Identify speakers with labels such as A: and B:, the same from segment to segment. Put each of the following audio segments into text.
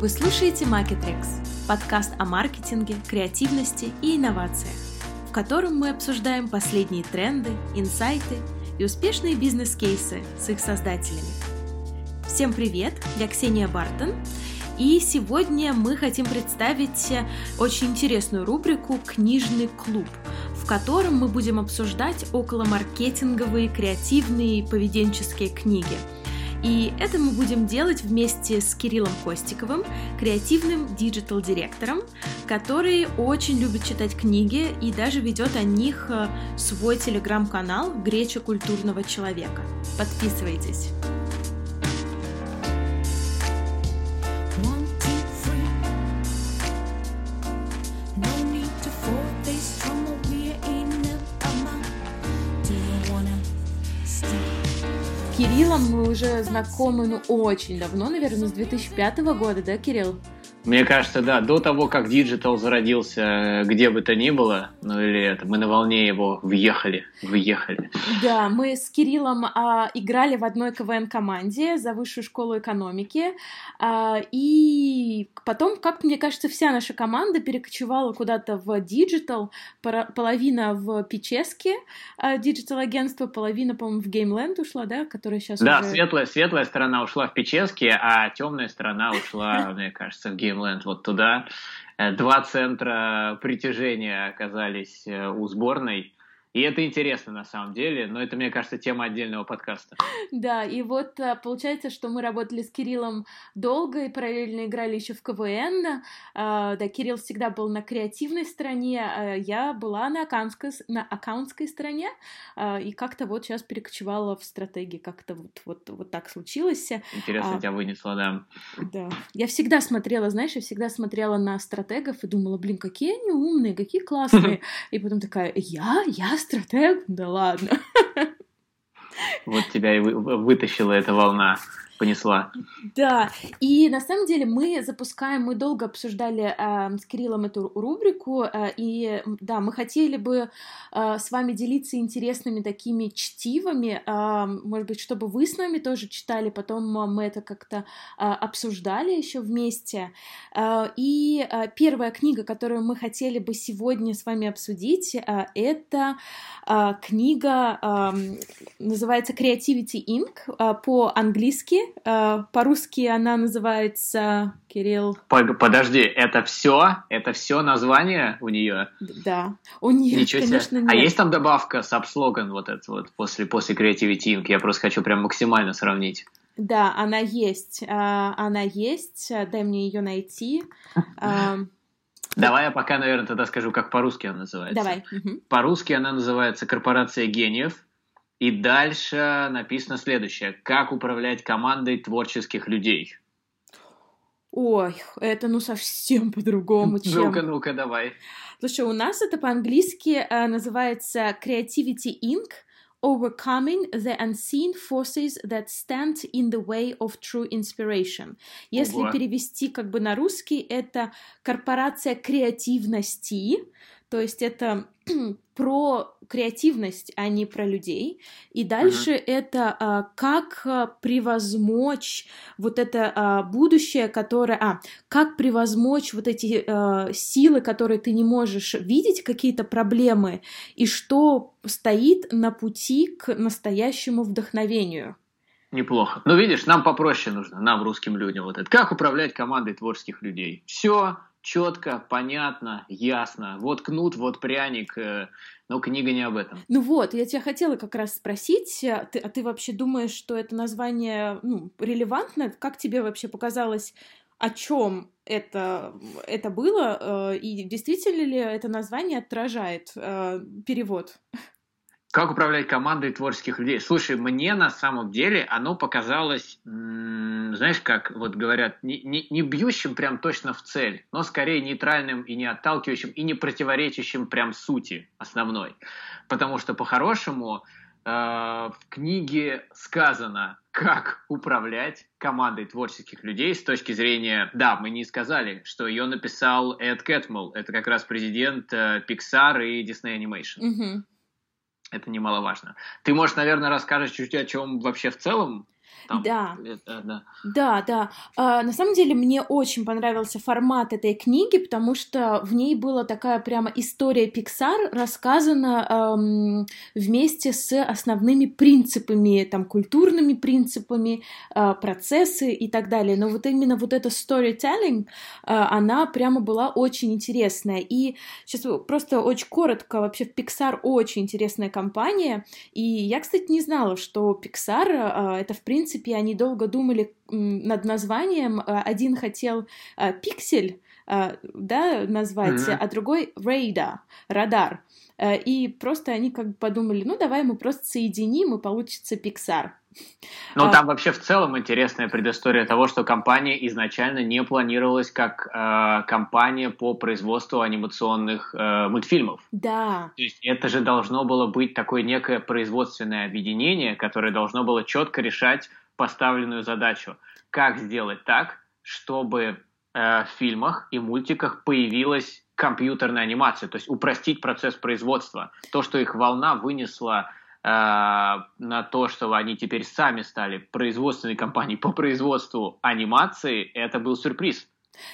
A: Вы слушаете Marketrix, подкаст о маркетинге, креативности и инновациях, в котором мы обсуждаем последние тренды, инсайты и успешные бизнес-кейсы с их создателями. Всем привет, я Ксения Бартон, и сегодня мы хотим представить очень интересную рубрику «Книжный клуб», в котором мы будем обсуждать околомаркетинговые, креативные и поведенческие книги – и это мы будем делать вместе с Кириллом Костиковым, креативным digital-директором, который очень любит читать книги и даже ведет о них э, свой телеграм-канал «Греча культурного человека». Подписывайтесь! Уже знакомы, ну, очень давно, наверное, с 2005 года, да, Кирилл?
B: Мне кажется, да, до того, как digital зародился где бы то ни было, ну или это, мы на волне его въехали, въехали.
A: Да, мы с Кириллом а, играли в одной КВН-команде за высшую школу экономики, а, и потом, как мне кажется, вся наша команда перекочевала куда-то в digital, половина в Pichesky, а, digital-агентство, половина, по-моему, в Gameland ушла, да, которая сейчас
B: Да,
A: уже...
B: светлая, светлая сторона ушла в Pichesky, а темная сторона ушла, мне кажется, в Gameland. Gameland вот туда. Э, два центра притяжения оказались э, у сборной. И это интересно на самом деле, но это, мне кажется, тема отдельного подкаста.
A: Да, и вот э, получается, что мы работали с Кириллом долго и параллельно играли еще в КВН. А, да, Кирилл всегда был на креативной стороне, а я была на аккаунтской, на аккаунтской стороне, а, и как-то вот сейчас перекочевала в стратегии, как-то вот, вот, вот так случилось.
B: Интересно а, тебя вынесло, да.
A: Да. Я всегда смотрела, знаешь, я всегда смотрела на стратегов и думала, блин, какие они умные, какие классные. И потом такая, я, я стратег? Да ладно.
B: Вот тебя и вытащила эта волна понесла.
A: Да, и на самом деле мы запускаем, мы долго обсуждали э, с Кириллом эту рубрику, э, и да, мы хотели бы э, с вами делиться интересными такими чтивами, э, может быть, чтобы вы с нами тоже читали, потом мы это как-то э, обсуждали еще вместе. Э, и э, первая книга, которую мы хотели бы сегодня с вами обсудить, э, это э, книга, э, называется Creativity Inc. Э, по-английски, Э, по-русски она называется Кирилл.
B: Подожди, это все? Это все название у нее?
A: Да, у нее,
B: Ничего конечно, себе. А нет. А есть там добавка сабслоган вот этот вот после, после Creativity Inc? Я просто хочу прям максимально сравнить.
A: Да, она есть. Э, она есть. Дай мне ее найти. Э,
B: Давай я пока, наверное, тогда скажу, как по-русски она называется.
A: Давай.
B: По-русски она называется «Корпорация гениев». И дальше написано следующее. Как управлять командой творческих людей?
A: Ой, это ну совсем по-другому, чем...
B: Ну-ка, ну-ка, давай.
A: Слушай, у нас это по-английски э, называется Creativity Inc. Overcoming the unseen forces that stand in the way of true inspiration. Если Ого. перевести как бы на русский, это корпорация креативности, то есть это про креативность, а не про людей. И дальше uh-huh. это а, как а, превозмочь вот это а, будущее, которое... А, как превозмочь вот эти а, силы, которые ты не можешь видеть, какие-то проблемы, и что стоит на пути к настоящему вдохновению.
B: Неплохо. Ну, видишь, нам попроще нужно, нам, русским людям, вот это. Как управлять командой творческих людей? Все, четко, понятно, ясно. Вот кнут, вот пряник. Э, но книга не об этом.
A: Ну вот, я тебя хотела как раз спросить, а ты, а ты вообще думаешь, что это название ну, релевантно? Как тебе вообще показалось, о чем это, это было? Э, и действительно ли это название отражает э, перевод?
B: Как управлять командой творческих людей? Слушай, мне на самом деле оно показалось, знаешь, как вот говорят, не, не, не бьющим прям точно в цель, но скорее нейтральным и не отталкивающим, и не противоречащим прям сути основной. Потому что по-хорошему э, в книге сказано, как управлять командой творческих людей с точки зрения... Да, мы не сказали, что ее написал Эд Кэтмул. Это как раз президент э, Pixar и Disney Animation.
A: Mm-hmm.
B: Это немаловажно. Ты, может, наверное, расскажешь чуть-чуть о чем вообще в целом Там,
A: да.
B: Это, да.
A: Да, да. А, на самом деле мне очень понравился формат этой книги, потому что в ней была такая прямо история Pixar, рассказана эм, вместе с основными принципами, там, культурными принципами, э, процессы и так далее. Но вот именно вот эта storytelling, э, она прямо была очень интересная. И сейчас просто очень коротко, вообще Pixar очень интересная компания, и я, кстати, не знала, что Pixar э, это, в принципе, они долго думали над названием. Э, один хотел э, пиксель, э, да, назвать, mm-hmm. а другой рейда, радар. И просто они как бы подумали, ну давай мы просто соединим, и получится Pixar.
B: Ну, а... там вообще в целом интересная предыстория того, что компания изначально не планировалась как э, компания по производству анимационных э, мультфильмов.
A: Да.
B: То есть это же должно было быть такое некое производственное объединение, которое должно было четко решать поставленную задачу. Как сделать так, чтобы э, в фильмах и мультиках появилась компьютерная анимация, то есть упростить процесс производства. То, что их волна вынесла на то, что они теперь сами стали производственной компанией по производству анимации, это был сюрприз.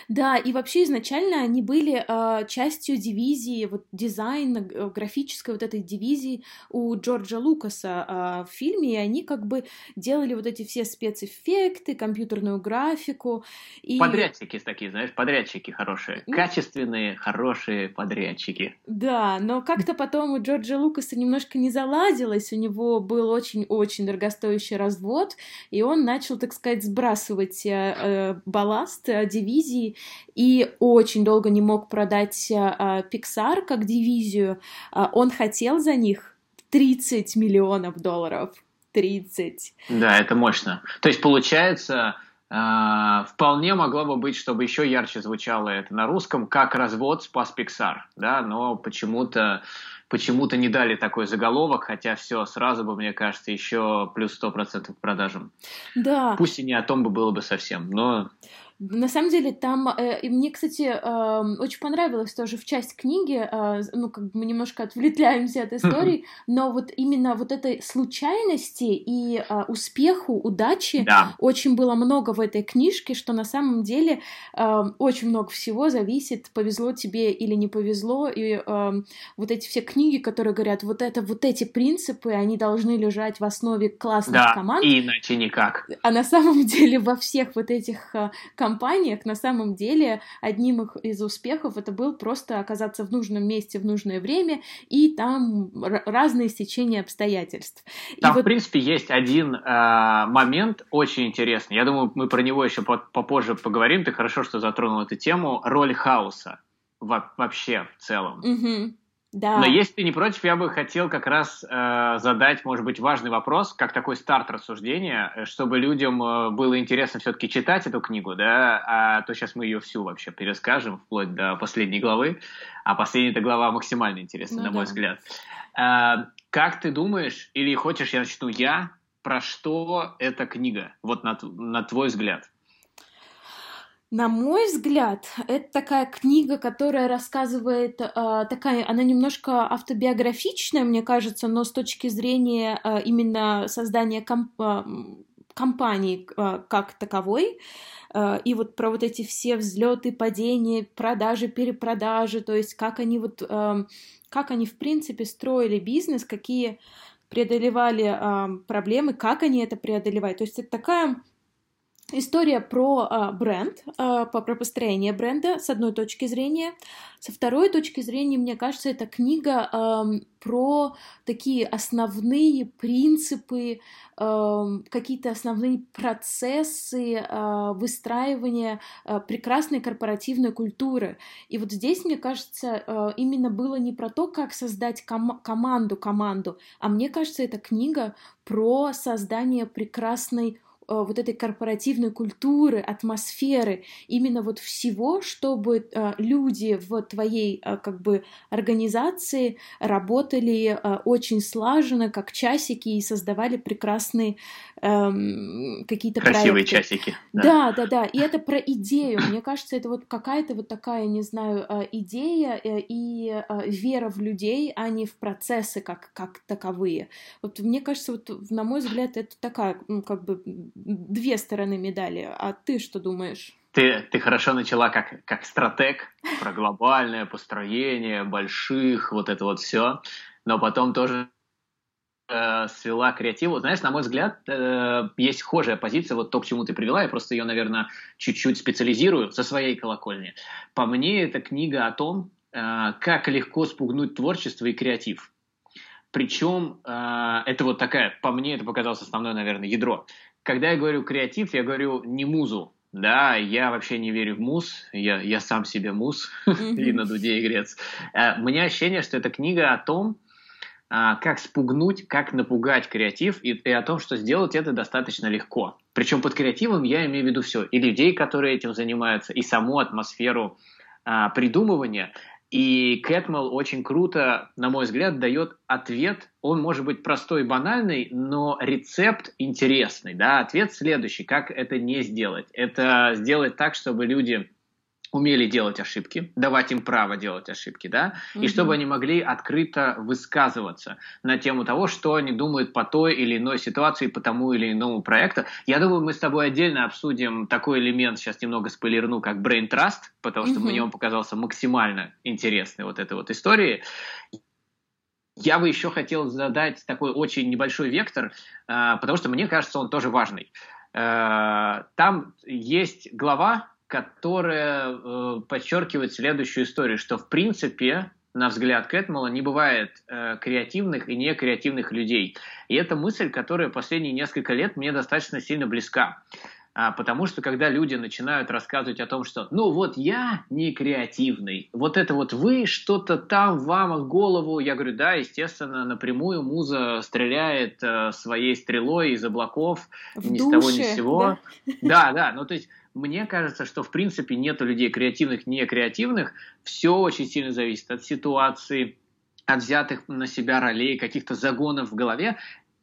A: Да, и вообще изначально они были э, частью дивизии, вот дизайн э, графической вот этой дивизии у Джорджа Лукаса э, в фильме, и они как бы делали вот эти все спецэффекты, компьютерную графику. И...
B: Подрядчики такие, знаешь, подрядчики хорошие, качественные, хорошие подрядчики.
A: Да, но как-то потом у Джорджа Лукаса немножко не заладилось, у него был очень-очень дорогостоящий развод, и он начал, так сказать, сбрасывать э, э балласт э, дивизии, дивизии и очень долго не мог продать а, Pixar как дивизию. А, он хотел за них 30 миллионов долларов. 30.
B: Да, это мощно. То есть получается, Uh, вполне могло бы быть, чтобы еще ярче звучало это на русском, как развод спас Pixar, да, но почему-то почему-то не дали такой заголовок, хотя все сразу бы, мне кажется, еще плюс 100% к продажам.
A: Да.
B: Пусть и не о том бы было бы совсем, но
A: на самом деле там, э, и мне, кстати, э, очень понравилось тоже в часть книги, э, ну, как бы мы немножко отвлетляемся от истории, но вот именно вот этой случайности и э, успеху, удачи
B: да.
A: очень было много в этой книжке, что на самом деле э, очень много всего зависит, повезло тебе или не повезло, и э, вот эти все книги, которые говорят, вот это, вот эти принципы, они должны лежать в основе классных
B: да,
A: команд.
B: иначе никак.
A: А на самом деле во всех вот этих э, компаниях на самом деле одним из успехов это был просто оказаться в нужном месте в нужное время и там разные стечения обстоятельств.
B: Там, и в вот... принципе, есть один э, момент очень интересный. Я думаю, мы про него еще попозже поговорим. Ты хорошо, что затронул эту тему. Роль хаоса вообще в целом.
A: Угу. Да.
B: Но если ты не против, я бы хотел как раз э, задать, может быть, важный вопрос, как такой старт рассуждения, э, чтобы людям э, было интересно все-таки читать эту книгу, да, а то сейчас мы ее всю вообще перескажем, вплоть до последней главы, а последняя глава максимально интересна, ну, на да. мой взгляд. Э, как ты думаешь, или хочешь я начну я, про что эта книга, вот на, на твой взгляд?
A: На мой взгляд, это такая книга, которая рассказывает, э, такая, она немножко автобиографичная, мне кажется, но с точки зрения э, именно создания комп э, компании э, как таковой. Э, и вот про вот эти все взлеты, падения, продажи, перепродажи, то есть как они вот, э, как они в принципе строили бизнес, какие преодолевали э, проблемы, как они это преодолевают. То есть это такая История про э, бренд, э, про построение бренда с одной точки зрения. Со второй точки зрения, мне кажется, это книга э, про такие основные принципы, э, какие-то основные процессы э, выстраивания э, прекрасной корпоративной культуры. И вот здесь, мне кажется, э, именно было не про то, как создать ком- команду, команду, а мне кажется, это книга про создание прекрасной вот этой корпоративной культуры, атмосферы, именно вот всего, чтобы э, люди в твоей э, как бы организации работали очень слаженно, как часики, и создавали прекрасные эм, какие-то
B: Красивые
A: проекты.
B: часики.
A: Да. да, да, да. И это про идею. Мне кажется, это вот какая-то вот такая, не знаю, идея и вера в людей, а не в процессы как, как таковые. Вот мне кажется, вот на мой взгляд, это такая, ну, как бы две стороны медали. А ты что думаешь?
B: Ты, ты хорошо начала как, как стратег про глобальное построение больших, вот это вот все, но потом тоже э, свела креативу. Знаешь, на мой взгляд, э, есть схожая позиция, вот то, к чему ты привела, я просто ее, наверное, чуть-чуть специализирую со своей колокольни. По мне, это книга о том, э, как легко спугнуть творчество и креатив. Причем э, это вот такая, по мне, это показалось основное, наверное, ядро. Когда я говорю креатив, я говорю не музу, да, я вообще не верю в мус, я, я сам себе мус и на дуде игрец. Э, у меня ощущение, что это книга о том, а, как спугнуть, как напугать креатив и, и о том, что сделать это достаточно легко. Причем под креативом я имею в виду все. И людей, которые этим занимаются, и саму атмосферу а, придумывания. И Кэтмел очень круто, на мой взгляд, дает ответ. Он может быть простой и банальный, но рецепт интересный. Да? Ответ следующий, как это не сделать. Это сделать так, чтобы люди умели делать ошибки, давать им право делать ошибки, да, угу. и чтобы они могли открыто высказываться на тему того, что они думают по той или иной ситуации, по тому или иному проекту. Я думаю, мы с тобой отдельно обсудим такой элемент, сейчас немного спойлерну, как Brain Trust, потому что угу. мне он показался максимально интересной вот этой вот истории. Я бы еще хотел задать такой очень небольшой вектор, а, потому что мне кажется, он тоже важный. А, там есть глава, которая э, подчеркивает следующую историю, что в принципе, на взгляд Кэтмала, не бывает э, креативных и некреативных людей. И это мысль, которая последние несколько лет мне достаточно сильно близка. А, потому что когда люди начинают рассказывать о том, что ну вот я не креативный, вот это вот вы что-то там вам в голову, я говорю, да, естественно, напрямую муза стреляет э, своей стрелой из облаков, в ни душе, с того ни с сего. Да, да, да ну то есть мне кажется, что в принципе нету людей креативных, не креативных. Все очень сильно зависит от ситуации, от взятых на себя ролей, каких-то загонов в голове.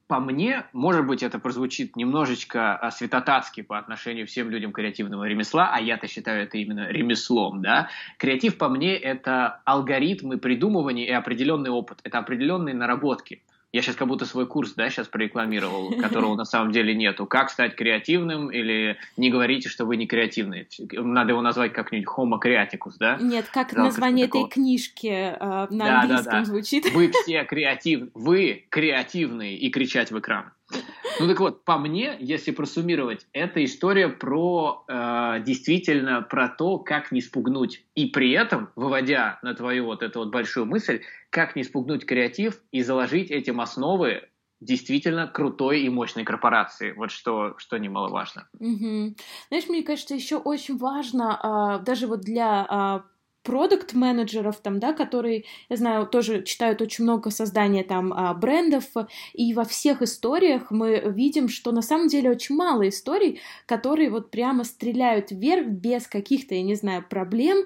B: По мне, может быть, это прозвучит немножечко а, святотатски по отношению всем людям креативного ремесла, а я-то считаю это именно ремеслом, да. Креатив, по мне, это алгоритмы придумывания и определенный опыт, это определенные наработки. Я сейчас как будто свой курс, да, сейчас прорекламировал, которого на самом деле нету. Как стать креативным или не говорите, что вы не креативный. Надо его назвать как-нибудь Homo creaticus, да?
A: Нет, как Жалко, название этой книжки э, на да, английском да, да. звучит.
B: Вы все креативны, вы креативные и кричать в экран. Ну так вот, по мне, если просуммировать, это история про э, действительно про то, как не спугнуть. И при этом, выводя на твою вот эту вот большую мысль, как не спугнуть креатив и заложить этим основы действительно крутой и мощной корпорации. Вот что, что немаловажно.
A: Угу. Знаешь, мне кажется, еще очень важно, а, даже вот для а, продукт-менеджеров там, да, которые, я знаю, тоже читают очень много создания там а, брендов, и во всех историях мы видим, что на самом деле очень мало историй, которые вот прямо стреляют вверх без каких-то, я не знаю, проблем,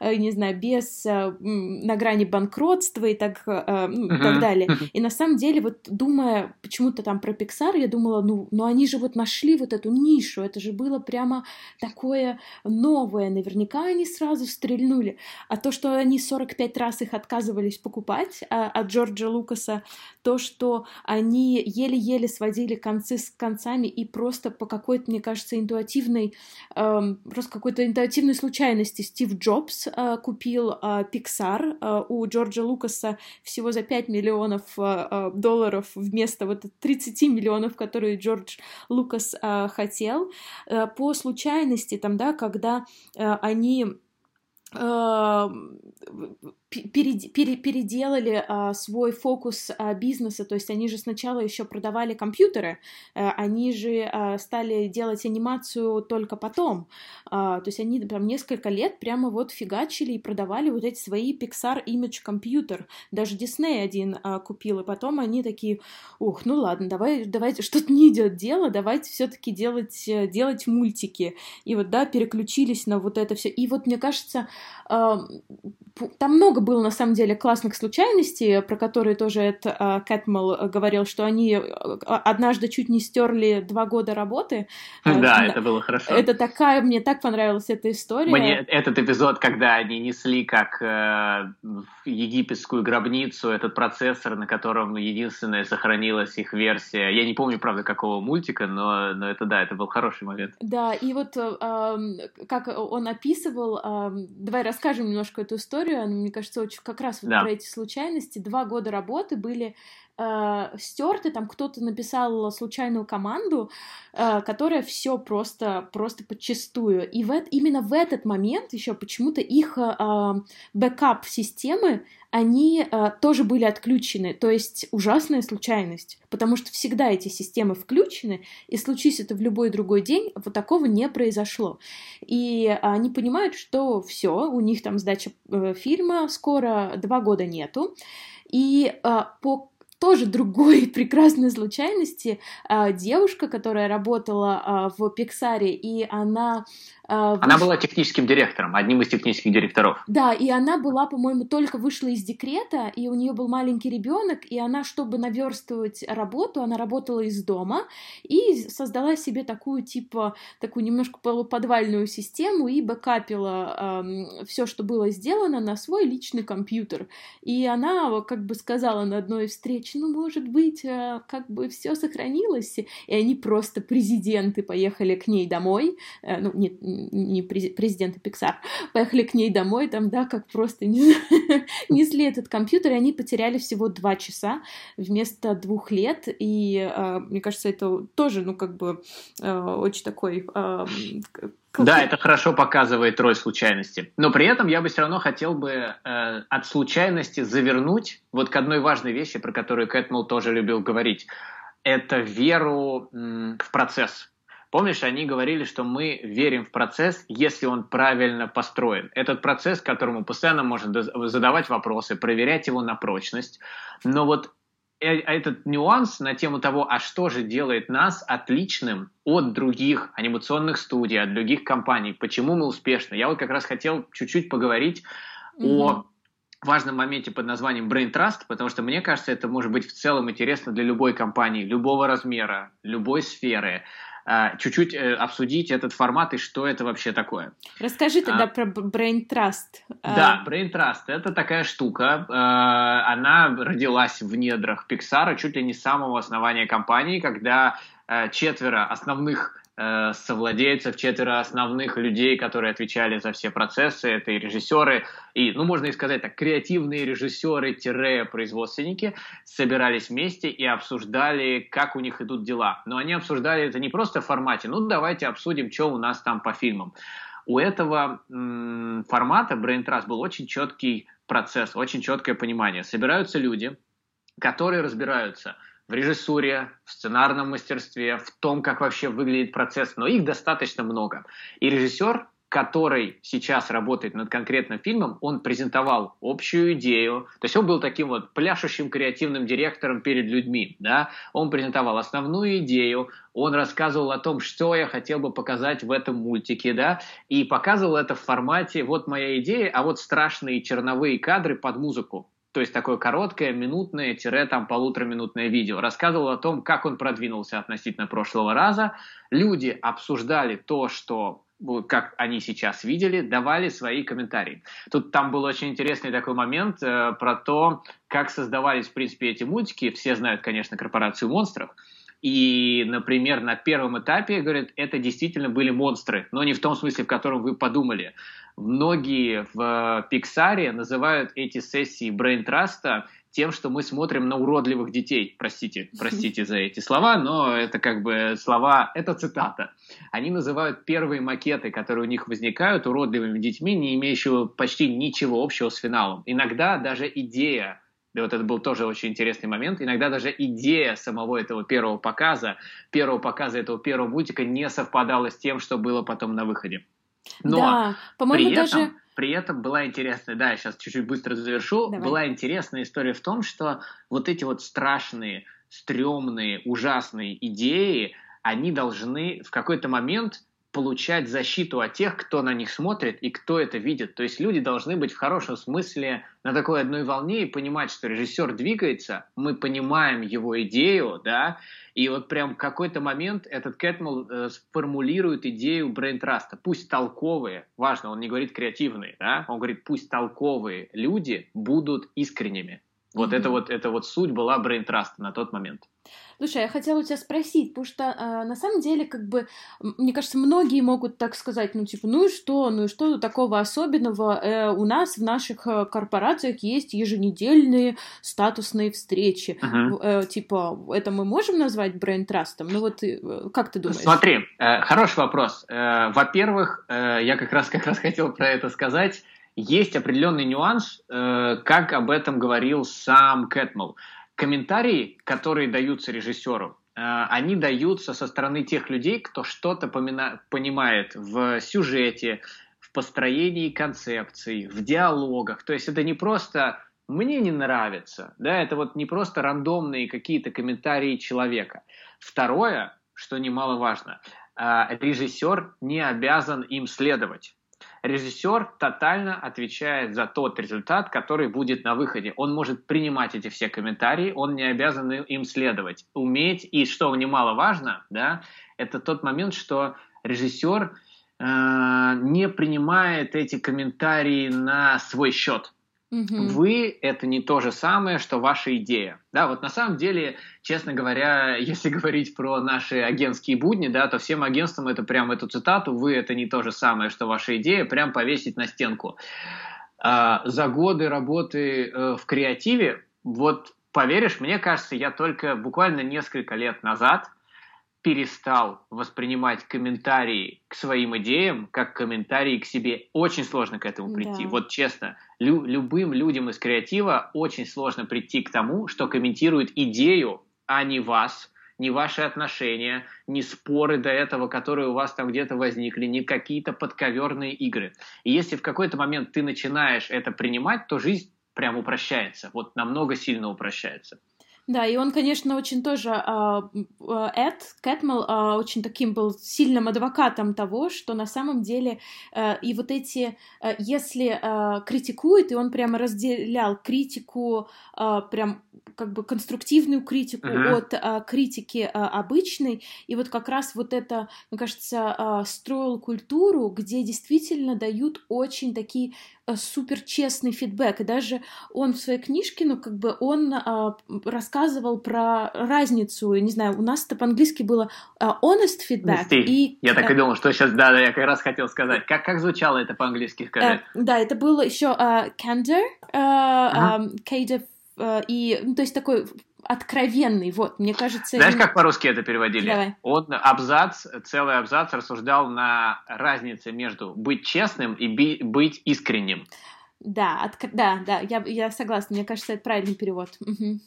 A: э, не знаю, без э, на грани банкротства и так, uh-huh. и так далее. И на самом деле, вот думая почему-то там про Pixar, я думала, ну, ну они же вот нашли вот эту нишу, это же было прямо такое новое, наверняка они сразу стрельнули. А то, что они 45 раз их отказывались покупать а, от Джорджа Лукаса, то, что они еле-еле сводили концы с концами и просто по какой-то, мне кажется, интуитивной, эм, просто какой-то интуитивной случайности Стив Джобс э, купил э, Pixar э, у Джорджа Лукаса всего за 5 миллионов э, э, долларов вместо вот 30 миллионов, которые Джордж Лукас э, хотел. Э, по случайности, там, да, когда э, они переделали а, свой фокус а, бизнеса, то есть они же сначала еще продавали компьютеры, а, они же а, стали делать анимацию только потом, то есть они прям несколько лет прямо вот фигачили и продавали вот эти свои Pixar Image Computer, даже Disney один а, купил, и потом они такие, ух, ну ладно, давай, давайте, что-то не идет дело, давайте все-таки делать, делать мультики, и вот, да, переключились на вот это все, и вот мне кажется, там много было, на самом деле, классных случайностей, про которые тоже это а, Кэтмел говорил, что они а, однажды чуть не стерли два года работы.
B: Да, это было хорошо.
A: Это такая, мне так понравилась эта история.
B: Мне этот эпизод, когда они несли как э, египетскую гробницу этот процессор, на котором единственная сохранилась их версия. Я не помню, правда, какого мультика, но, но это да, это был хороший момент.
A: Да, и вот э, как он описывал, э, давай расскажем немножко эту историю, она, мне кажется, очень как раз вот да. про эти случайности. Два года работы были э, стерты, там кто-то написал случайную команду, э, которая все просто, просто подчистую. И в, именно в этот момент еще почему-то их э, бэкап-системы, они э, тоже были отключены. То есть ужасная случайность, потому что всегда эти системы включены, и случись это в любой другой день, вот такого не произошло. И они понимают, что все, у них там сдача э, фильма скоро, два года нету. И э, по тоже другой прекрасной случайности. А, девушка, которая работала а, в Пиксаре, и она
B: а, она была техническим директором, одним из технических директоров.
A: Да, и она была, по-моему, только вышла из декрета, и у нее был маленький ребенок, и она, чтобы наверстывать работу, она работала из дома и создала себе такую, типа, такую немножко полуподвальную систему и бэкапила э, все, что было сделано, на свой личный компьютер. И она как бы сказала на одной встрече, ну, может быть, э, как бы все сохранилось, и они просто президенты поехали к ней домой, э, ну, нет, не президенты Pixar, поехали к ней домой, там, да, как просто не несли этот компьютер, и они потеряли всего два часа вместо двух лет, и э, мне кажется, это тоже, ну, как бы э, очень такой э,
B: да, это хорошо показывает роль случайности. Но при этом я бы все равно хотел бы э, от случайности завернуть вот к одной важной вещи, про которую Кэтмул тоже любил говорить. Это веру м, в процесс. Помнишь, они говорили, что мы верим в процесс, если он правильно построен. Этот процесс, которому постоянно можно задавать вопросы, проверять его на прочность. Но вот э, этот нюанс на тему того, а что же делает нас отличным от других анимационных студий, от других компаний, почему мы успешны. Я вот как раз хотел чуть-чуть поговорить mm-hmm. о важном моменте под названием Brain Trust, потому что мне кажется, это может быть в целом интересно для любой компании, любого размера, любой сферы. А, чуть-чуть э, обсудить этот формат и что это вообще такое.
A: Расскажи тогда а, про Brain Trust.
B: А. Да, Brain Trust — это такая штука. А, она родилась в недрах Pixar чуть ли не с самого основания компании, когда четверо основных Э, совладельцев, четверо основных людей, которые отвечали за все процессы, это и режиссеры, и, ну, можно и сказать так, креативные режиссеры-производственники собирались вместе и обсуждали, как у них идут дела. Но они обсуждали это не просто в формате, ну, давайте обсудим, что у нас там по фильмам. У этого м- формата Brain Trust был очень четкий процесс, очень четкое понимание. Собираются люди, которые разбираются – в режиссуре, в сценарном мастерстве, в том, как вообще выглядит процесс, но их достаточно много. И режиссер, который сейчас работает над конкретным фильмом, он презентовал общую идею, то есть он был таким вот пляшущим креативным директором перед людьми, да, он презентовал основную идею, он рассказывал о том, что я хотел бы показать в этом мультике, да, и показывал это в формате «вот моя идея, а вот страшные черновые кадры под музыку», то есть такое короткое, минутное, тире там полутораминутное видео. Рассказывал о том, как он продвинулся относительно прошлого раза. Люди обсуждали то, что как они сейчас видели, давали свои комментарии. Тут там был очень интересный такой момент э, про то, как создавались, в принципе, эти мультики. Все знают, конечно, корпорацию монстров. И, например, на первом этапе, говорят, это действительно были монстры, но не в том смысле, в котором вы подумали. Многие в Pixar называют эти сессии Brain Trust тем, что мы смотрим на уродливых детей. Простите, простите за эти слова, но это как бы слова, это цитата. Они называют первые макеты, которые у них возникают, уродливыми детьми, не имеющими почти ничего общего с финалом. Иногда даже идея и вот это был тоже очень интересный момент. Иногда даже идея самого этого первого показа, первого показа этого первого мультика не совпадала с тем, что было потом на выходе. Но да, по-моему, при этом, даже... При этом была интересная, да, я сейчас чуть-чуть быстро завершу, Давай. была интересная история в том, что вот эти вот страшные, стрёмные, ужасные идеи, они должны в какой-то момент получать защиту от тех, кто на них смотрит и кто это видит. То есть люди должны быть в хорошем смысле на такой одной волне и понимать, что режиссер двигается, мы понимаем его идею, да, и вот прям в какой-то момент этот Кэтмул э, сформулирует идею brain trust а. Пусть толковые, важно, он не говорит креативные, да, он говорит, пусть толковые люди будут искренними. Вот mm-hmm. это вот, это вот суть была brain trust а на тот момент.
A: Слушай, я хотела у тебя спросить, потому что э, на самом деле, как бы, мне кажется, многие могут так сказать, ну, типа, ну и что, ну и что такого особенного? Э, у нас в наших э, корпорациях есть еженедельные статусные встречи. Uh-huh. Э, типа, это мы можем назвать brain trust ом? Ну вот, э, как ты думаешь?
B: Смотри, э, хороший вопрос. Э, во-первых, э, я как раз, как раз хотел про это сказать. Есть определенный нюанс, э, как об этом говорил сам Кэтмол комментарии, которые даются режиссеру, э, они даются со стороны тех людей, кто что-то понимает в сюжете, в построении концепций, в диалогах. То есть это не просто «мне не нравится», да, это вот не просто рандомные какие-то комментарии человека. Второе, что немаловажно, э, режиссер не обязан им следовать режиссер тотально отвечает за тот результат, который будет на выходе. Он может принимать эти все комментарии, он не обязан им следовать. Уметь, и что немаловажно, да, это тот момент, что режиссер э, не принимает эти комментарии на свой счет. Угу. Вы — это не то же самое, что ваша идея. Да, вот на самом деле, честно говоря, если говорить про наши агентские будни, да, то всем агентствам это прям эту цитату «Вы — это не то же самое, что ваша идея» прям повесить на стенку. А, за годы работы э, в креативе, вот поверишь, мне кажется, я только буквально несколько лет назад перестал воспринимать комментарии к своим идеям как комментарии к себе. Очень сложно к этому прийти. Да. Вот честно, лю- любым людям из креатива очень сложно прийти к тому, что комментируют идею, а не вас, не ваши отношения, не споры до этого, которые у вас там где-то возникли, не какие-то подковерные игры. И если в какой-то момент ты начинаешь это принимать, то жизнь прям упрощается, вот намного сильно упрощается.
A: Да, и он, конечно, очень тоже, а, а, Эд Кэтмел а, очень таким был сильным адвокатом того, что на самом деле и вот эти, если критикует, и он прямо разделял критику, прям как бы конструктивную критику uh-huh. от критики обычной, и вот как раз вот это, мне кажется, строил культуру, где действительно дают очень такие супер честный фидбэк, и даже он в своей книжке, ну, как бы он а, рассказывал про разницу, не знаю, у нас это по-английски было а, honest feedback.
B: И, я так и думал, что сейчас, да, да, я как раз хотел сказать. Как, как звучало это по-английски, сказать?
A: Э, да, это было еще uh, candor, uh, ага. uh, и, ну, то есть такой откровенный, вот, мне кажется...
B: Знаешь, как по-русски это переводили? Давай. Он абзац, целый абзац рассуждал на разнице между быть честным и би- быть искренним.
A: Да, от, да, да, я, я согласна, мне кажется, это правильный перевод. Угу.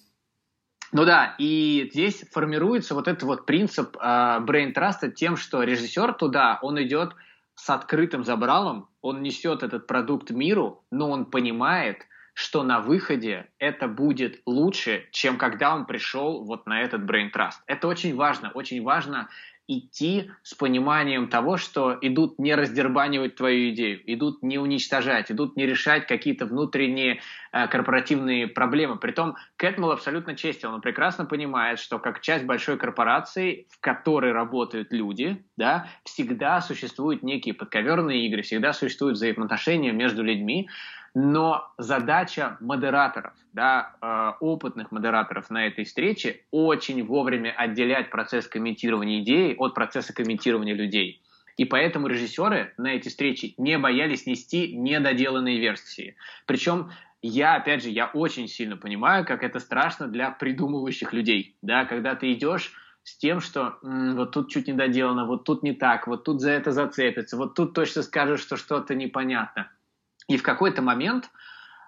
B: Ну да, и здесь формируется вот этот вот принцип э, brain trust тем, что режиссер туда, он идет с открытым забралом, он несет этот продукт миру, но он понимает, что на выходе это будет лучше, чем когда он пришел вот на этот Brain Trust. Это очень важно, очень важно идти с пониманием того, что идут не раздербанивать твою идею, идут не уничтожать, идут не решать какие-то внутренние э, корпоративные проблемы. Притом Кэтмел абсолютно честен, он прекрасно понимает, что как часть большой корпорации, в которой работают люди, да, всегда существуют некие подковерные игры, всегда существуют взаимоотношения между людьми, но задача модераторов, да, э, опытных модераторов на этой встрече очень вовремя отделять процесс комментирования идеи от процесса комментирования людей. И поэтому режиссеры на эти встречи не боялись нести недоделанные версии. Причем я, опять же, я очень сильно понимаю, как это страшно для придумывающих людей. Да, когда ты идешь с тем, что м, вот тут чуть не доделано, вот тут не так, вот тут за это зацепится, вот тут точно скажешь, что что-то непонятно. И в какой-то момент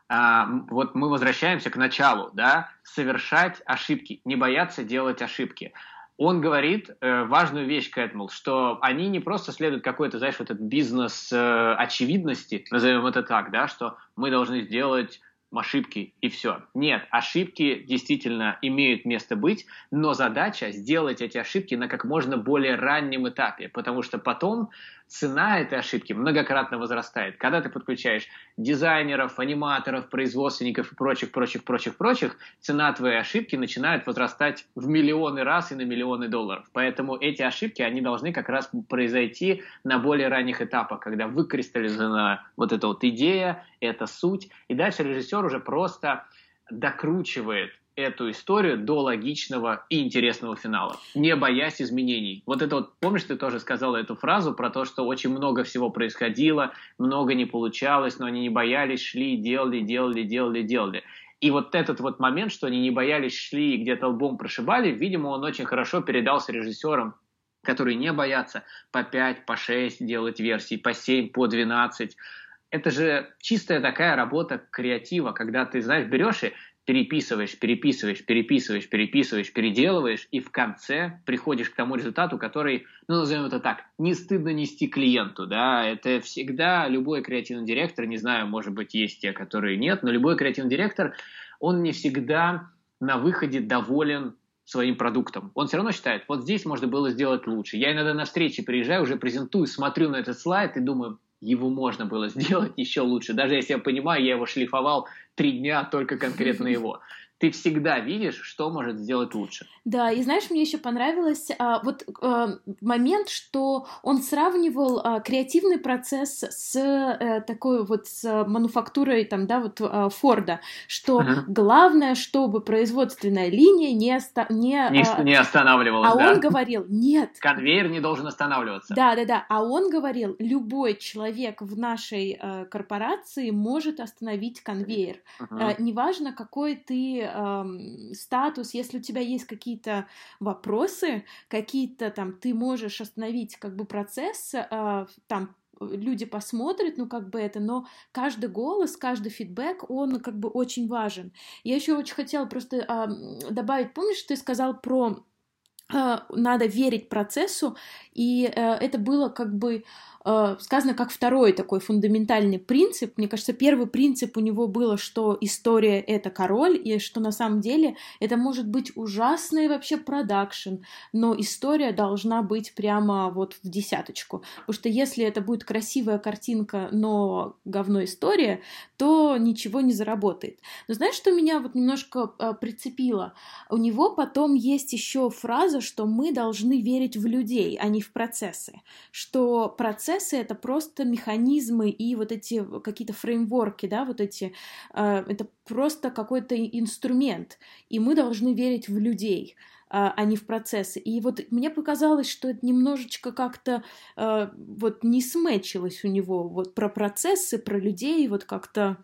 B: а, вот мы возвращаемся к началу, да, совершать ошибки, не бояться делать ошибки. Он говорит э, важную вещь, Кэтмул, что они не просто следуют какой-то, знаешь, вот этот бизнес э, очевидности, назовем это так, да, что мы должны сделать ошибки и все. Нет, ошибки действительно имеют место быть, но задача сделать эти ошибки на как можно более раннем этапе, потому что потом цена этой ошибки многократно возрастает. Когда ты подключаешь дизайнеров, аниматоров, производственников и прочих, прочих, прочих, прочих, цена твоей ошибки начинает возрастать в миллионы раз и на миллионы долларов. Поэтому эти ошибки, они должны как раз произойти на более ранних этапах, когда выкристаллизована вот эта вот идея, эта суть, и дальше режиссер уже просто докручивает эту историю до логичного и интересного финала, не боясь изменений. Вот это вот, помнишь, ты тоже сказала эту фразу про то, что очень много всего происходило, много не получалось, но они не боялись, шли, делали, делали, делали, делали. И вот этот вот момент, что они не боялись, шли и где-то лбом прошибали, видимо, он очень хорошо передался режиссерам, которые не боятся по 5, по 6 делать версий, по 7, по 12. Это же чистая такая работа креатива, когда ты, знаешь, берешь и переписываешь, переписываешь, переписываешь, переписываешь, переделываешь, и в конце приходишь к тому результату, который, ну, назовем это так, не стыдно нести клиенту, да, это всегда любой креативный директор, не знаю, может быть, есть те, которые нет, но любой креативный директор, он не всегда на выходе доволен своим продуктом. Он все равно считает, вот здесь можно было сделать лучше. Я иногда на встрече приезжаю, уже презентую, смотрю на этот слайд и думаю, его можно было сделать еще лучше. Даже если я понимаю, я его шлифовал три дня только конкретно его ты всегда видишь, что может сделать лучше.
A: Да, и знаешь, мне еще понравилось а, вот а, момент, что он сравнивал а, креативный процесс с а, такой вот с мануфактурой там, да, вот а, Форда, что uh-huh. главное, чтобы производственная линия не оста- не,
B: не, а, не останавливалась.
A: А
B: да.
A: он говорил, нет.
B: Конвейер не должен останавливаться.
A: Да, да, да. А он говорил, любой человек в нашей а, корпорации может остановить конвейер, uh-huh. а, неважно какой ты э, статус, если у тебя есть какие-то вопросы, какие-то там, ты можешь остановить как бы процесс, э, там люди посмотрят, ну как бы это, но каждый голос, каждый фидбэк, он как бы очень важен. Я еще очень хотела просто э, добавить, помнишь, ты сказал про э, надо верить процессу, и э, это было как бы Э, сказано как второй такой фундаментальный принцип. Мне кажется, первый принцип у него было, что история — это король, и что на самом деле это может быть ужасный вообще продакшн, но история должна быть прямо вот в десяточку. Потому что если это будет красивая картинка, но говно история, то ничего не заработает. Но знаешь, что меня вот немножко э, прицепило? У него потом есть еще фраза, что мы должны верить в людей, а не в процессы. Что процесс процессы это просто механизмы и вот эти какие-то фреймворки, да, вот эти, э, это просто какой-то инструмент, и мы должны верить в людей а, а не в процессы. И вот мне показалось, что это немножечко как-то э, вот не смечилось у него вот про процессы, про людей, вот как-то...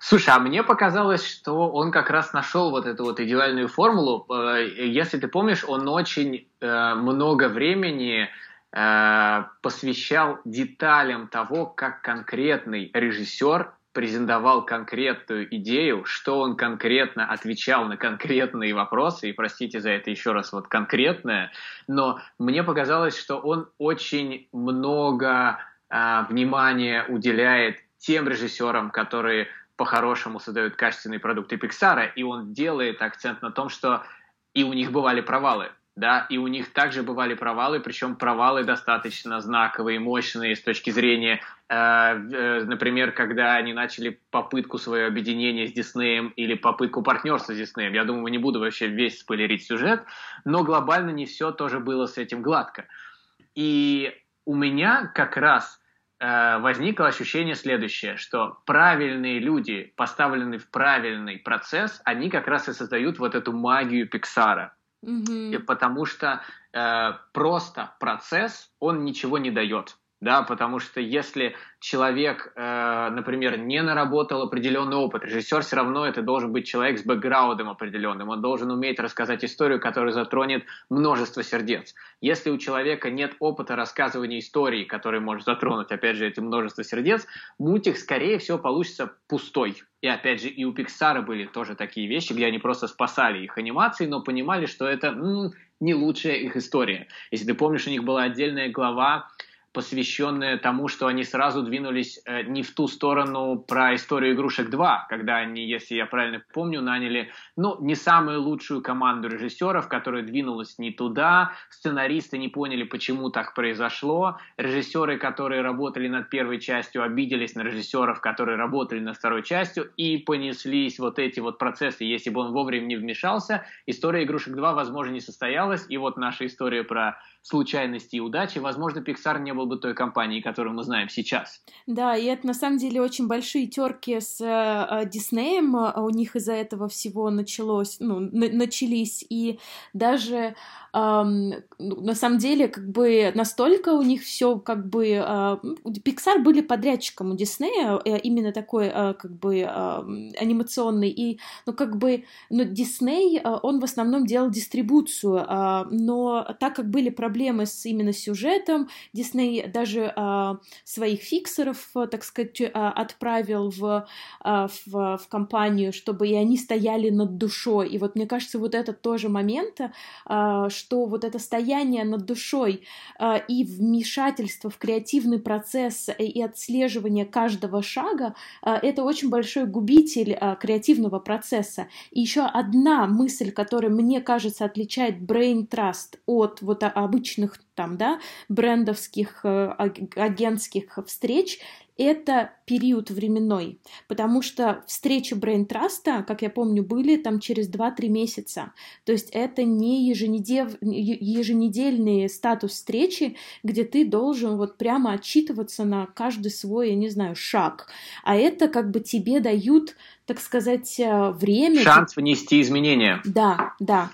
B: Слушай, а мне показалось, что он как раз нашел вот эту вот идеальную формулу. Э, если ты помнишь, он очень много времени посвящал деталям того, как конкретный режиссер презентовал конкретную идею, что он конкретно отвечал на конкретные вопросы, и простите за это еще раз, вот конкретное, но мне показалось, что он очень много э, внимания уделяет тем режиссерам, которые по-хорошему создают качественные продукты Пиксара, и он делает акцент на том, что и у них бывали провалы да, и у них также бывали провалы, причем провалы достаточно знаковые, мощные с точки зрения, э, э, например, когда они начали попытку своего объединения с Диснеем или попытку партнерства с Диснеем. Я думаю, не буду вообще весь спойлерить сюжет, но глобально не все тоже было с этим гладко. И у меня как раз э, возникло ощущение следующее, что правильные люди, поставленные в правильный процесс, они как раз и создают вот эту магию Пиксара
A: Угу.
B: Потому что э, просто процесс, он ничего не дает да, потому что если человек, э, например, не наработал определенный опыт, режиссер все равно это должен быть человек с бэкграундом определенным, он должен уметь рассказать историю, которая затронет множество сердец. Если у человека нет опыта рассказывания истории, который может затронуть, опять же, эти множество сердец, мультик, скорее всего, получится пустой. И опять же, и у Пиксара были тоже такие вещи, где они просто спасали их анимации, но понимали, что это м- не лучшая их история. Если ты помнишь, у них была отдельная глава посвященное тому, что они сразу двинулись э, не в ту сторону про историю игрушек 2, когда они, если я правильно помню, наняли, ну, не самую лучшую команду режиссеров, которая двинулась не туда, сценаристы не поняли, почему так произошло, режиссеры, которые работали над первой частью, обиделись на режиссеров, которые работали над второй частью, и понеслись вот эти вот процессы. Если бы он вовремя не вмешался, история игрушек 2, возможно, не состоялась, и вот наша история про случайности и удачи, возможно, Pixar не был бы той компанией, которую мы знаем сейчас.
A: Да, и это на самом деле очень большие терки с э, Диснеем, э, у них из-за этого всего началось, ну, начались, и даже на самом деле, как бы настолько у них все как бы... Pixar были подрядчиком у Диснея, э, именно такой э, как бы анимационный, и, ну, как бы, ну, Дисней, э, он в основном делал дистрибуцию, э, но так как были проблемы с именно сюжетом, Дисней даже э, своих фиксеров, так сказать, отправил в, в, в компанию, чтобы и они стояли над душой, и вот мне кажется, вот это тоже момент, э, что вот это стояние над душой э, и вмешательство в креативный процесс и отслеживание каждого шага э, это очень большой губитель э, креативного процесса. И еще одна мысль, которая мне кажется отличает Brain Trust от вот обычных там, да, брендовских агентских встреч, это период временной, потому что встречи Trust, как я помню, были там через 2-3 месяца. То есть это не еженедел... еженедельный статус встречи, где ты должен вот прямо отчитываться на каждый свой, я не знаю, шаг. А это как бы тебе дают, так сказать, э, время...
B: Шанс внести изменения.
A: Да, да.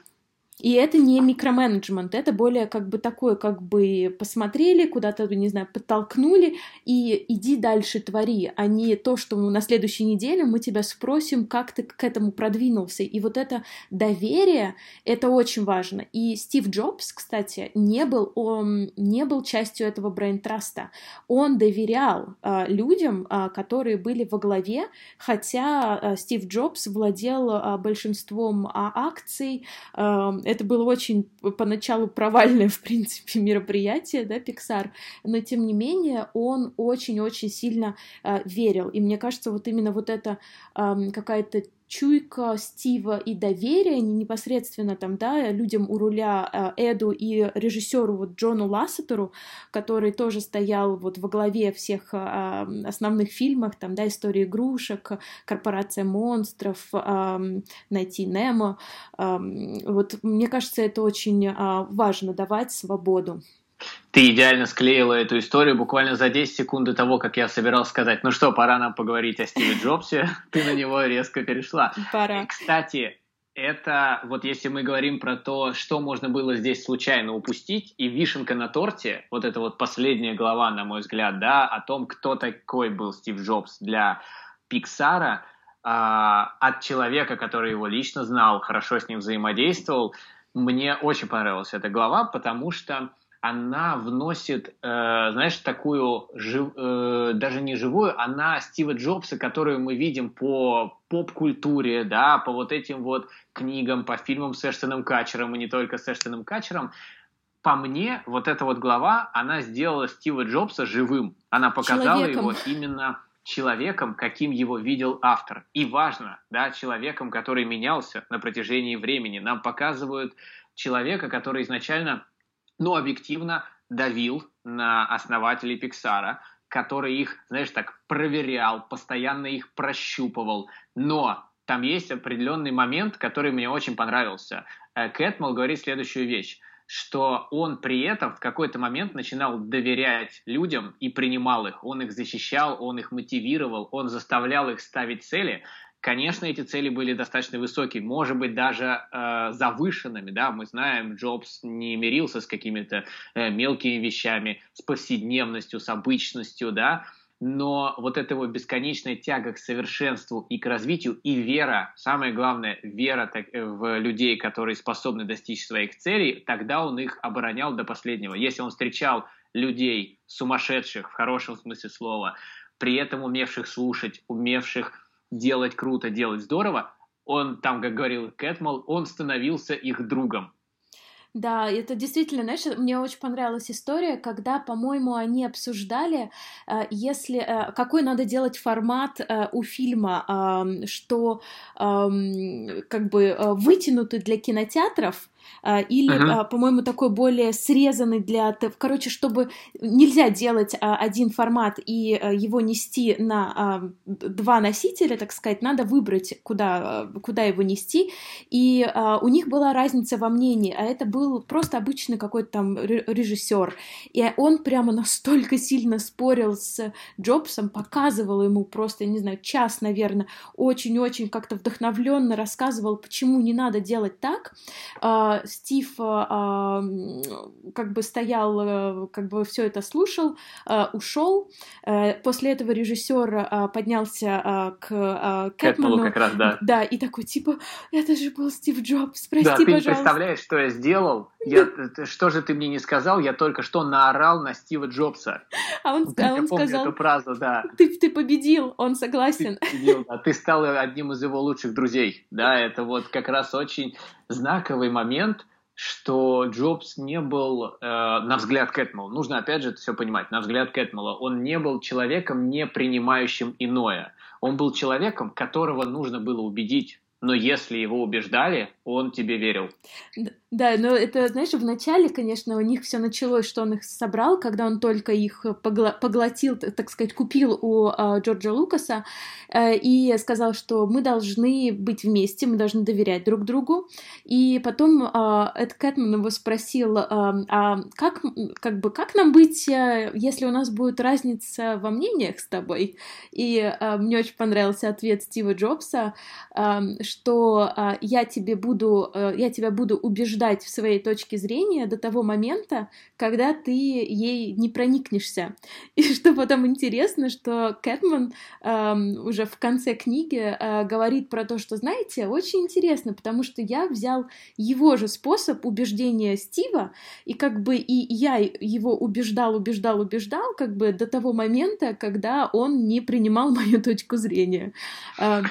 A: И это не микроменеджмент, это более как бы такое, как бы посмотрели, куда-то, не знаю, подтолкнули, и иди дальше твори, а не то, что на следующей неделе мы тебя спросим, как ты к этому продвинулся. И вот это доверие, это очень важно. И Стив Джобс, кстати, не был, он не был частью этого brain trust а. Он доверял э, людям, э, которые были во главе, хотя э, Стив Джобс владел э, большинством э, акций, э, это было очень поначалу провальное, в принципе, мероприятие, да, Pixar, но тем не менее он очень-очень сильно э, верил. И мне кажется, вот именно вот эта э, какая-то чуйка Стива и доверие непосредственно там, да, людям у руля э, Эду и режиссеру вот Джону Лассетеру, который тоже стоял вот во главе всех э, основных фильмов, там, да, история игрушек, корпорация монстров, найти Немо. Вот мне кажется, это очень важно давать свободу
B: ты идеально склеила эту историю буквально за 10 секунд до того, как я собирался сказать, ну что, пора нам поговорить о Стиве Джобсе, ты на него резко перешла.
A: Пора.
B: Кстати, это вот если мы говорим про то, что можно было здесь случайно упустить, и вишенка на торте, вот это вот последняя глава, на мой взгляд, да, о том, кто такой был Стив Джобс для Пиксара, а, от человека, который его лично знал, хорошо с ним взаимодействовал, мне очень понравилась эта глава, потому что она вносит, э, знаешь, такую, жив, э, даже не живую, она Стива Джобса, которую мы видим по поп-культуре, да, по вот этим вот книгам, по фильмам с Эштоном Качером и не только с Эштоном Качером, по мне, вот эта вот глава, она сделала Стива Джобса живым. Она показала человеком. его именно человеком, каким его видел автор. И важно, да, человеком, который менялся на протяжении времени. Нам показывают человека, который изначально но объективно давил на основателей Пиксара, который их, знаешь, так проверял, постоянно их прощупывал. Но там есть определенный момент, который мне очень понравился. Э, Кэтмол говорит следующую вещь что он при этом в какой-то момент начинал доверять людям и принимал их. Он их защищал, он их мотивировал, он заставлял их ставить цели, Конечно, эти цели были достаточно высокие, может быть, даже э, завышенными, да, мы знаем, Джобс не мирился с какими-то э, мелкими вещами, с повседневностью, с обычностью, да, но вот эта его бесконечная тяга к совершенству и к развитию, и вера, самое главное, вера так, э, в людей, которые способны достичь своих целей, тогда он их оборонял до последнего. Если он встречал людей сумасшедших, в хорошем смысле слова, при этом умевших слушать, умевших делать круто, делать здорово, он там, как говорил Кэтмол, он становился их другом.
A: Да, это действительно, знаешь, мне очень понравилась история, когда, по-моему, они обсуждали, э, если э, какой надо делать формат э, у фильма, что как бы вытянутый для кинотеатров, или, uh-huh. по-моему, такой более срезанный для... Короче, чтобы нельзя делать а, один формат и его нести на два носителя, так сказать, надо выбрать, куда, куда его нести. И у них была разница во мнении, а это был просто обычный какой-то там режиссер. И он прямо настолько сильно спорил с Джобсом, показывал ему просто, я не знаю, час, наверное, очень-очень как-то вдохновленно рассказывал, почему не надо делать так, Стив а, как бы стоял, э, как бы все это слушал, э, ушел. Э, после этого режиссер поднялся к Кэтману.
B: как раз, да.
A: Да, и такой, типа, это же был Стив Джобс, прости,
B: да, ты
A: пожалуйста.
B: не представляешь, что я сделал? Я, что же ты мне не сказал? Я только что наорал на Стива Джобса.
A: А он, а он сказал...
B: эту фразу, да.
A: Ты, ты победил, он согласен.
B: Ты, победил, да. ты стал одним из его лучших друзей. Да, это вот как раз очень знаковый момент, что Джобс не был, э, на взгляд Кэтмела, нужно опять же это все понимать, на взгляд Кэтмела, он не был человеком, не принимающим иное. Он был человеком, которого нужно было убедить но если его убеждали, он тебе верил.
A: Да, но это, знаешь, в начале, конечно, у них все началось, что он их собрал, когда он только их погла- поглотил, так сказать, купил у э, Джорджа Лукаса э, и сказал, что мы должны быть вместе, мы должны доверять друг другу. И потом э, Эд Кэтман его спросил, э, а как, как бы, как нам быть, э, если у нас будет разница во мнениях с тобой? И э, мне очень понравился ответ Стива Джобса, э, что э, я тебе буду, э, я тебя буду убеждать в своей точке зрения до того момента, когда ты ей не проникнешься. И что потом интересно, что Кэтман э, уже в конце книги э, говорит про то, что, знаете, очень интересно, потому что я взял его же способ убеждения Стива, и как бы и я его убеждал, убеждал, убеждал, как бы до того момента, когда он не принимал мою точку зрения.
B: Э,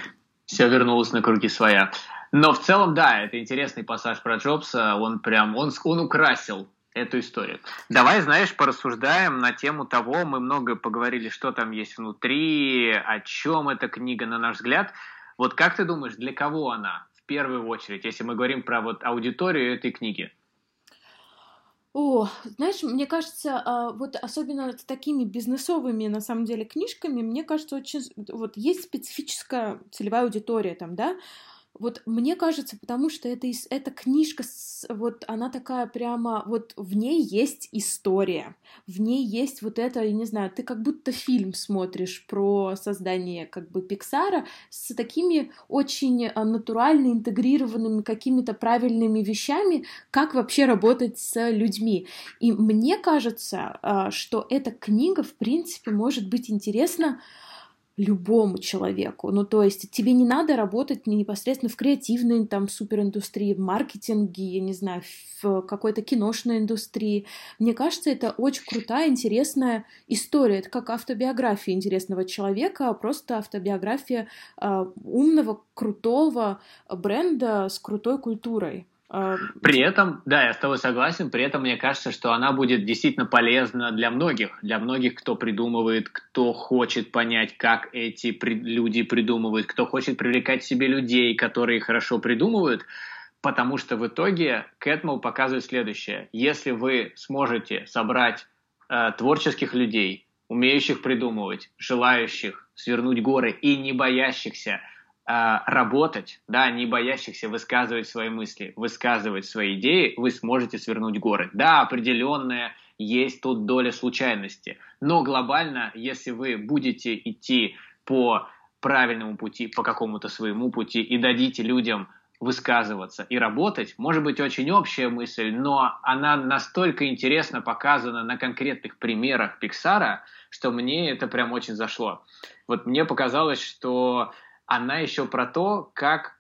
B: все вернулось на круги своя. Но в целом, да, это интересный пассаж про Джобса. Он прям, он, он украсил эту историю. Давай, знаешь, порассуждаем на тему того, мы много поговорили, что там есть внутри, о чем эта книга, на наш взгляд. Вот как ты думаешь, для кого она в первую очередь, если мы говорим про вот аудиторию этой книги?
A: О, знаешь, мне кажется, а, вот особенно с такими бизнесовыми, на самом деле, книжками, мне кажется, очень... Вот есть специфическая целевая аудитория там, да, вот мне кажется, потому что это, эта книжка, вот она такая прямо, вот в ней есть история, в ней есть вот это, я не знаю, ты как будто фильм смотришь про создание как бы Пиксара с такими очень а, натурально интегрированными какими-то правильными вещами, как вообще работать с людьми. И мне кажется, а, что эта книга, в принципе, может быть интересна любому человеку. Ну, то есть тебе не надо работать непосредственно в креативной там супериндустрии, в маркетинге, я не знаю, в какой-то киношной индустрии. Мне кажется, это очень крутая, интересная история. Это как автобиография интересного человека, а просто автобиография э, умного, крутого бренда с крутой культурой.
B: А, при этом, да, я с тобой согласен, при этом мне кажется, что она будет действительно полезна для многих, для многих, кто придумывает, кто хочет понять, как эти при- люди придумывают, кто хочет привлекать к себе людей, которые хорошо придумывают, потому что в итоге Кэтмол показывает следующее. Если вы сможете собрать э, творческих людей, умеющих придумывать, желающих свернуть горы и не боящихся работать, да, не боящихся высказывать свои мысли, высказывать свои идеи, вы сможете свернуть горы. Да, определенная есть тут доля случайности, но глобально, если вы будете идти по правильному пути, по какому-то своему пути и дадите людям высказываться и работать, может быть очень общая мысль, но она настолько интересно показана на конкретных примерах Пиксара, что мне это прям очень зашло. Вот мне показалось, что она еще про то, как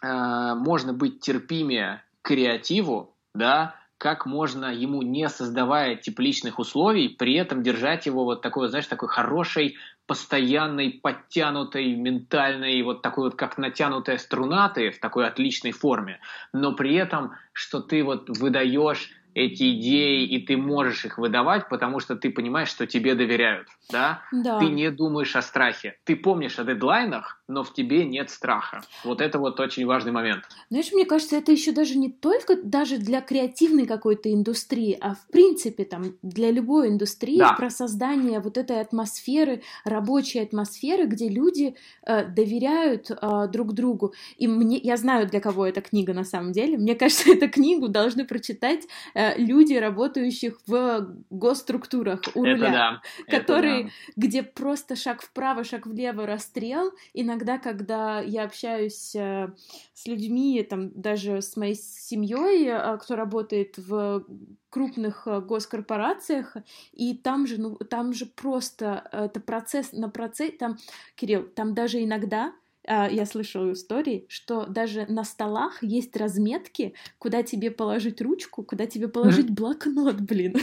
B: э, можно быть терпимее креативу, да, как можно ему, не создавая тепличных условий, при этом держать его вот такой, знаешь, такой хорошей, постоянной, подтянутой, ментальной, вот такой вот, как натянутая струна ты в такой отличной форме, но при этом, что ты вот выдаешь эти идеи, и ты можешь их выдавать, потому что ты понимаешь, что тебе доверяют, да? да. Ты не думаешь о страхе. Ты помнишь о дедлайнах, но в тебе нет страха. Вот это вот очень важный момент.
A: Знаешь, мне кажется, это еще даже не только даже для креативной какой-то индустрии, а в принципе там для любой индустрии да. про создание вот этой атмосферы, рабочей атмосферы, где люди э, доверяют э, друг другу. И мне, я знаю, для кого эта книга на самом деле. Мне кажется, эту книгу должны прочитать э, люди, работающих в госструктурах у руля, это да, которые, да. где просто шаг вправо, шаг влево, расстрел. Иногда, когда я общаюсь э, с людьми, там даже с моей семьей, э, кто работает в крупных э, госкорпорациях, и там же, ну, там же просто это процесс на процесс, там, Кирилл, там даже иногда я слышала истории, что даже на столах есть разметки, куда тебе положить ручку, куда тебе положить блокнот, блин.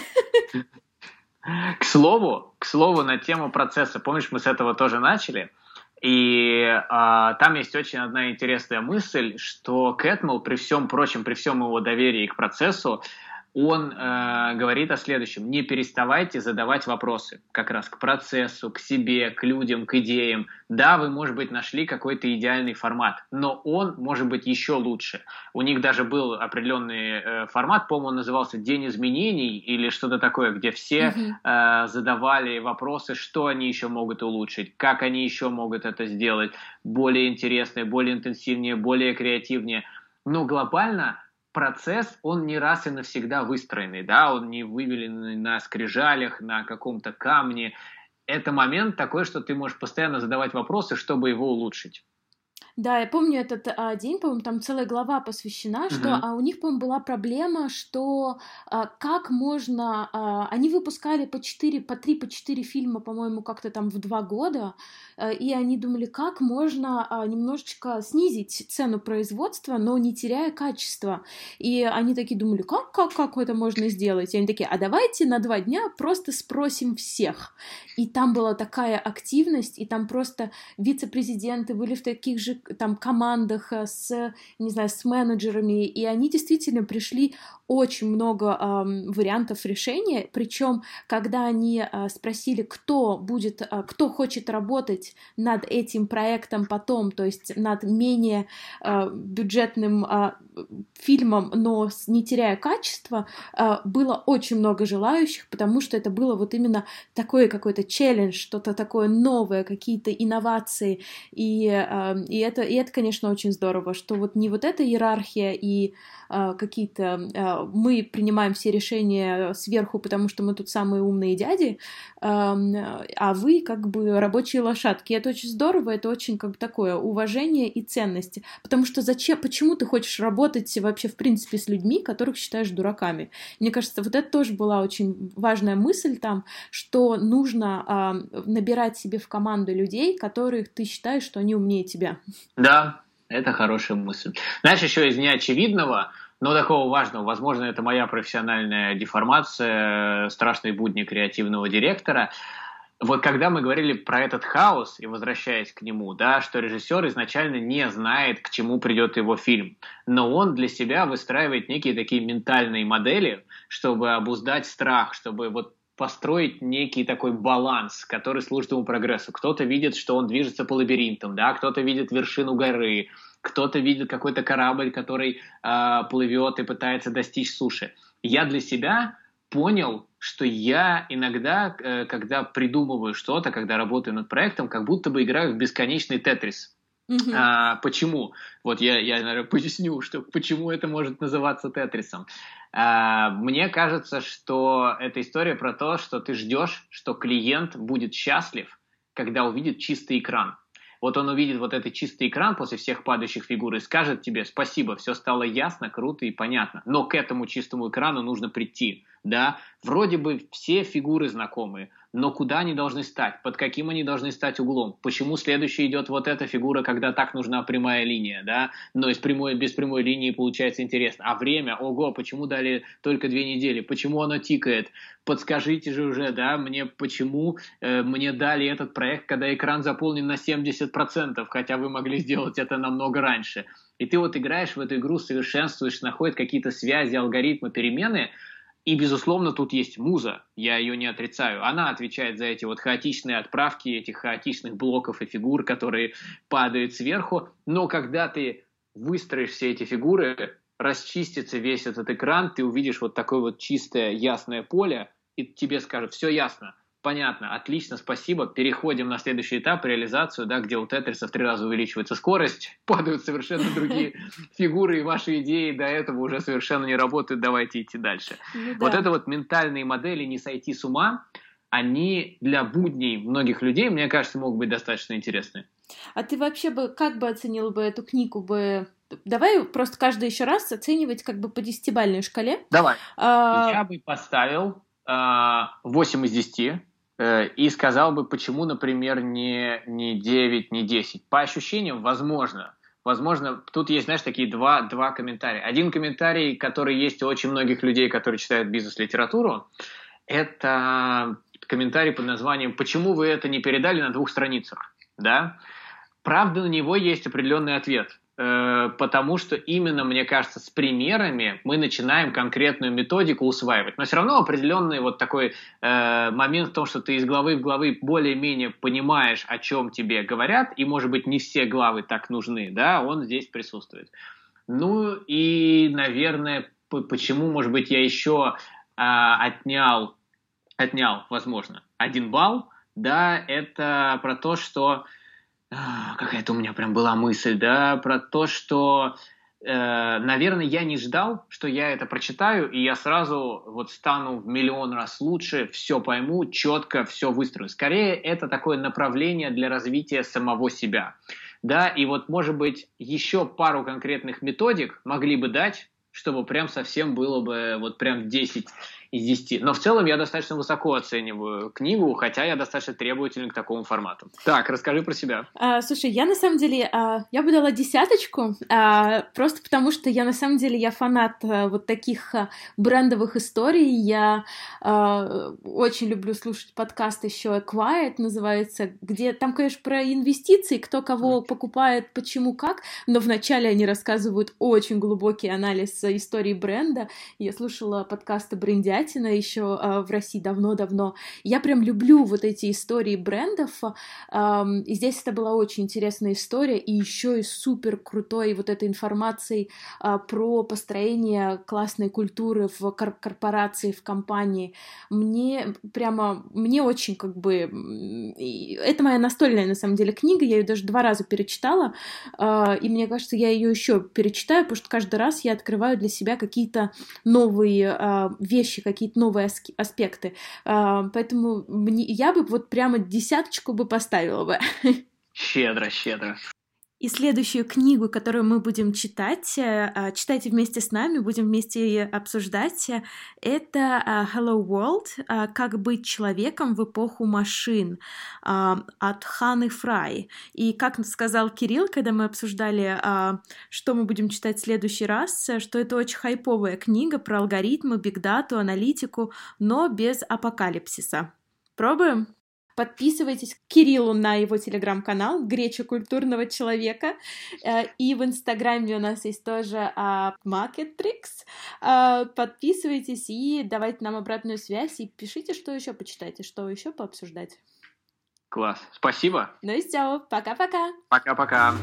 B: К слову, к слову, на тему процесса, помнишь, мы с этого тоже начали, и а, там есть очень одна интересная мысль, что Кэтмел, при всем прочем, при всем его доверии к процессу, он э, говорит о следующем. Не переставайте задавать вопросы как раз к процессу, к себе, к людям, к идеям. Да, вы, может быть, нашли какой-то идеальный формат, но он может быть еще лучше. У них даже был определенный э, формат, по-моему, он назывался «День изменений» или что-то такое, где все э, задавали вопросы, что они еще могут улучшить, как они еще могут это сделать более интереснее, более интенсивнее, более креативнее. Но глобально процесс, он не раз и навсегда выстроенный, да, он не вывеленный на скрижалях, на каком-то камне. Это момент такой, что ты можешь постоянно задавать вопросы, чтобы его улучшить.
A: Да, я помню этот а, день, по-моему, там целая глава посвящена, что uh-huh. а, у них, по-моему, была проблема, что а, как можно... А, они выпускали по 4, по 3, по 4 фильма, по-моему, как-то там в 2 года, а, и они думали, как можно а, немножечко снизить цену производства, но не теряя качества. И они такие думали, как, как, как это можно сделать? И они такие, а давайте на два дня просто спросим всех. И там была такая активность, и там просто вице-президенты были в таких же там командах э, с, не знаю, с менеджерами, и они действительно пришли очень много э, вариантов решения, причем когда они э, спросили, кто будет, э, кто хочет работать над этим проектом потом, то есть над менее э, бюджетным э, фильмом, но не теряя качества, э, было очень много желающих, потому что это было вот именно такой какой-то челлендж, что-то такое новое, какие-то инновации, и, э, и это, и это, конечно, очень здорово, что вот не вот эта иерархия и какие-то э, мы принимаем все решения сверху, потому что мы тут самые умные дяди, а вы как бы рабочие лошадки. Это очень здорово, это очень как бы такое уважение и ценности. Потому что зачем, почему ты хочешь работать вообще в принципе с людьми, которых считаешь дураками? Мне кажется, вот это тоже была очень важная мысль там, что нужно набирать себе в команду людей, которых ты считаешь, что они умнее тебя.
B: Да, это хорошая мысль. Знаешь, еще из неочевидного, но такого важного, возможно, это моя профессиональная деформация, страшные будни креативного директора. Вот когда мы говорили про этот хаос, и возвращаясь к нему, да, что режиссер изначально не знает, к чему придет его фильм, но он для себя выстраивает некие такие ментальные модели, чтобы обуздать страх, чтобы вот построить некий такой баланс, который служит ему прогрессу. Кто-то видит, что он движется по лабиринтам, да, кто-то видит вершину горы, кто-то видит какой-то корабль, который э, плывет и пытается достичь суши. Я для себя понял, что я иногда, э, когда придумываю что-то, когда работаю над проектом, как будто бы играю в бесконечный тетрис. Mm-hmm. А, почему? Вот я, я, наверное, поясню, что почему это может называться тетрисом. А, мне кажется, что это история про то, что ты ждешь, что клиент будет счастлив, когда увидит чистый экран. Вот он увидит вот этот чистый экран после всех падающих фигур и скажет тебе спасибо, все стало ясно, круто и понятно. Но к этому чистому экрану нужно прийти. Да, вроде бы все фигуры знакомые, но куда они должны стать, под каким они должны стать углом, почему следующий идет вот эта фигура, когда так нужна прямая линия, да, но из прямой, без прямой линии получается интересно, а время, ого, почему дали только две недели, почему оно тикает, подскажите же уже, да, мне почему э, мне дали этот проект, когда экран заполнен на 70%, хотя вы могли сделать это намного раньше. И ты вот играешь в эту игру, совершенствуешь, находишь какие-то связи, алгоритмы, перемены, и, безусловно, тут есть муза, я ее не отрицаю. Она отвечает за эти вот хаотичные отправки, этих хаотичных блоков и фигур, которые падают сверху. Но когда ты выстроишь все эти фигуры, расчистится весь этот экран, ты увидишь вот такое вот чистое, ясное поле, и тебе скажут, все ясно, понятно, отлично, спасибо, переходим на следующий этап, реализацию, да, где у Тетриса в три раза увеличивается скорость, падают совершенно другие фигуры, и ваши идеи до этого уже совершенно не работают, давайте идти дальше. Ну, вот это вот ментальные модели «не сойти с ума», они для будней многих людей, мне кажется, могут быть достаточно интересны.
A: А ты вообще бы как бы оценил бы эту книгу бы Давай просто каждый еще раз оценивать как бы по десятибальной шкале.
B: Давай. А... Я бы поставил 8 а, из 10 э, и сказал бы, почему, например, не, не 9, не 10. По ощущениям, возможно. Возможно, тут есть, знаешь, такие два, два комментария. Один комментарий, который есть у очень многих людей, которые читают бизнес-литературу, это комментарий под названием «Почему вы это не передали на двух страницах?» да? Правда, на него есть определенный ответ. Э, потому что именно, мне кажется, с примерами мы начинаем конкретную методику усваивать. Но все равно определенный вот такой э, момент в том, что ты из главы в главы более-менее понимаешь, о чем тебе говорят, и, может быть, не все главы так нужны, да, он здесь присутствует. Ну и, наверное, почему, может быть, я еще э, отнял, отнял, возможно, один балл, да, это про то, что а, какая-то у меня прям была мысль, да, про то, что, э, наверное, я не ждал, что я это прочитаю, и я сразу вот стану в миллион раз лучше, все пойму, четко все выстрою. Скорее, это такое направление для развития самого себя. Да, и вот, может быть, еще пару конкретных методик могли бы дать, чтобы прям совсем было бы вот прям 10 из 10. Но в целом я достаточно высоко оцениваю книгу, хотя я достаточно требователен к такому формату. Так, расскажи про себя.
A: А, слушай, я на самом деле, а, я бы дала десяточку, а, просто потому что я на самом деле, я фанат а, вот таких а, брендовых историй. Я а, очень люблю слушать подкаст еще Quiet называется, где там, конечно, про инвестиции, кто кого покупает, почему, как, но вначале они рассказывают очень глубокий анализ истории бренда. Я слушала подкасты брендя Телятина еще э, в России давно-давно. Я прям люблю вот эти истории брендов. Э, и здесь это была очень интересная история, и еще и супер крутой вот этой информацией э, про построение классной культуры в кор- корпорации, в компании. Мне прямо, мне очень как бы... Это моя настольная, на самом деле, книга, я ее даже два раза перечитала, э, и мне кажется, я ее еще перечитаю, потому что каждый раз я открываю для себя какие-то новые э, вещи, какие-то новые аспекты. А, поэтому мне, я бы вот прямо десяточку бы поставила бы.
B: Щедро, щедро.
A: И следующую книгу, которую мы будем читать, э, а, читайте вместе с нами, будем вместе обсуждать, это а, Hello World «Как быть человеком в эпоху машин» от Ханы Фрай. И как сказал Кирилл, когда мы обсуждали, что мы будем читать в следующий раз, что это очень хайповая книга про алгоритмы, бигдату, аналитику, но без апокалипсиса. Пробуем? Подписывайтесь к Кириллу на его телеграм-канал «Греча культурного человека». Э, и в инстаграме у нас есть тоже а, Market Tricks. Э, подписывайтесь и давайте нам обратную связь и пишите, что еще почитать и что еще пообсуждать.
B: Класс. Спасибо.
A: Ну и все. Пока-пока.
B: Пока-пока.